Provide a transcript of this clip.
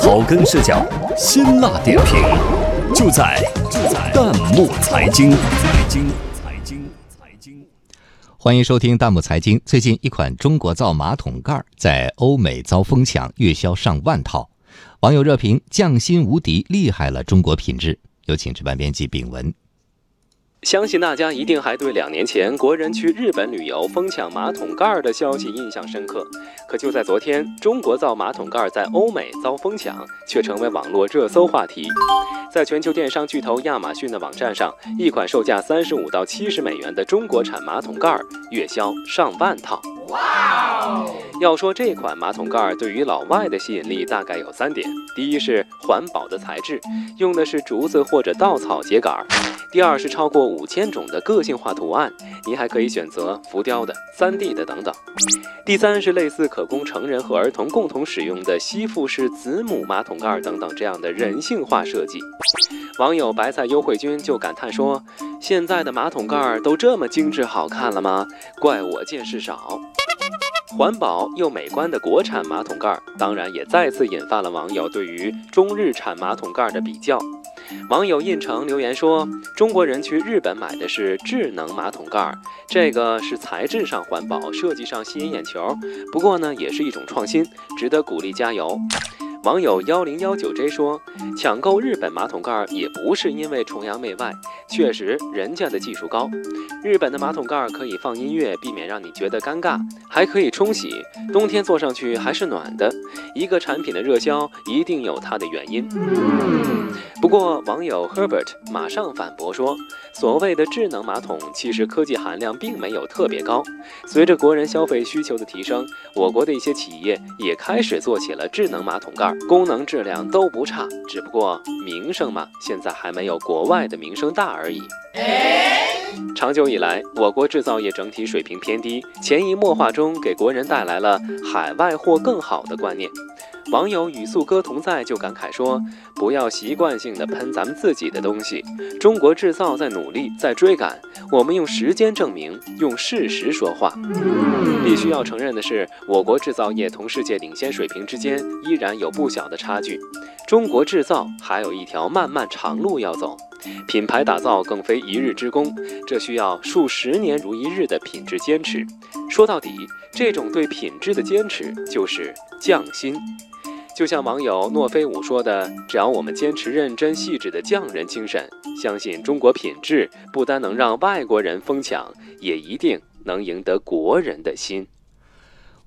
草根视角，辛辣点评，就在就在弹幕财经。财经财经财经，欢迎收听弹幕财经。最近，一款中国造马桶盖在欧美遭疯抢，月销上万套。网友热评：匠心无敌，厉害了中国品质。有请值班编辑炳文。相信大家一定还对两年前国人去日本旅游疯抢马桶盖的消息印象深刻。可就在昨天，中国造马桶盖在欧美遭疯抢，却成为网络热搜话题。在全球电商巨头亚马逊的网站上，一款售价三十五到七十美元的中国产马桶盖月销上万套。要说这款马桶盖儿对于老外的吸引力，大概有三点：第一是环保的材质，用的是竹子或者稻草秸秆；第二是超过五千种的个性化图案，您还可以选择浮雕的、三 D 的等等；第三是类似可供成人和儿童共同使用的吸附式子母马桶盖儿等等这样的人性化设计。网友白菜优惠君就感叹说：“现在的马桶盖儿都这么精致好看了吗？怪我见识少。”环保又美观的国产马桶盖，当然也再次引发了网友对于中日产马桶盖的比较。网友印成留言说：“中国人去日本买的是智能马桶盖，这个是材质上环保，设计上吸引眼球。不过呢，也是一种创新，值得鼓励，加油。”网友幺零幺九 J 说：“抢购日本马桶盖也不是因为崇洋媚外，确实人家的技术高。日本的马桶盖可以放音乐，避免让你觉得尴尬，还可以冲洗，冬天坐上去还是暖的。一个产品的热销一定有它的原因。”不过，网友 Herbert 马上反驳说：“所谓的智能马桶，其实科技含量并没有特别高。随着国人消费需求的提升，我国的一些企业也开始做起了智能马桶盖。”功能质量都不差，只不过名声嘛，现在还没有国外的名声大而已。长久以来，我国制造业整体水平偏低，潜移默化中给国人带来了海外货更好的观念。网友与素哥同在就感慨说：“不要习惯性的喷咱们自己的东西，中国制造在努力，在追赶。我们用时间证明，用事实说话。必须要承认的是，我国制造业同世界领先水平之间依然有不小的差距。中国制造还有一条漫漫长路要走。品牌打造更非一日之功，这需要数十年如一日的品质坚持。说到底，这种对品质的坚持就是匠心。”就像网友诺飞五说的：“只要我们坚持认真细致的匠人精神，相信中国品质不单能让外国人疯抢，也一定能赢得国人的心。”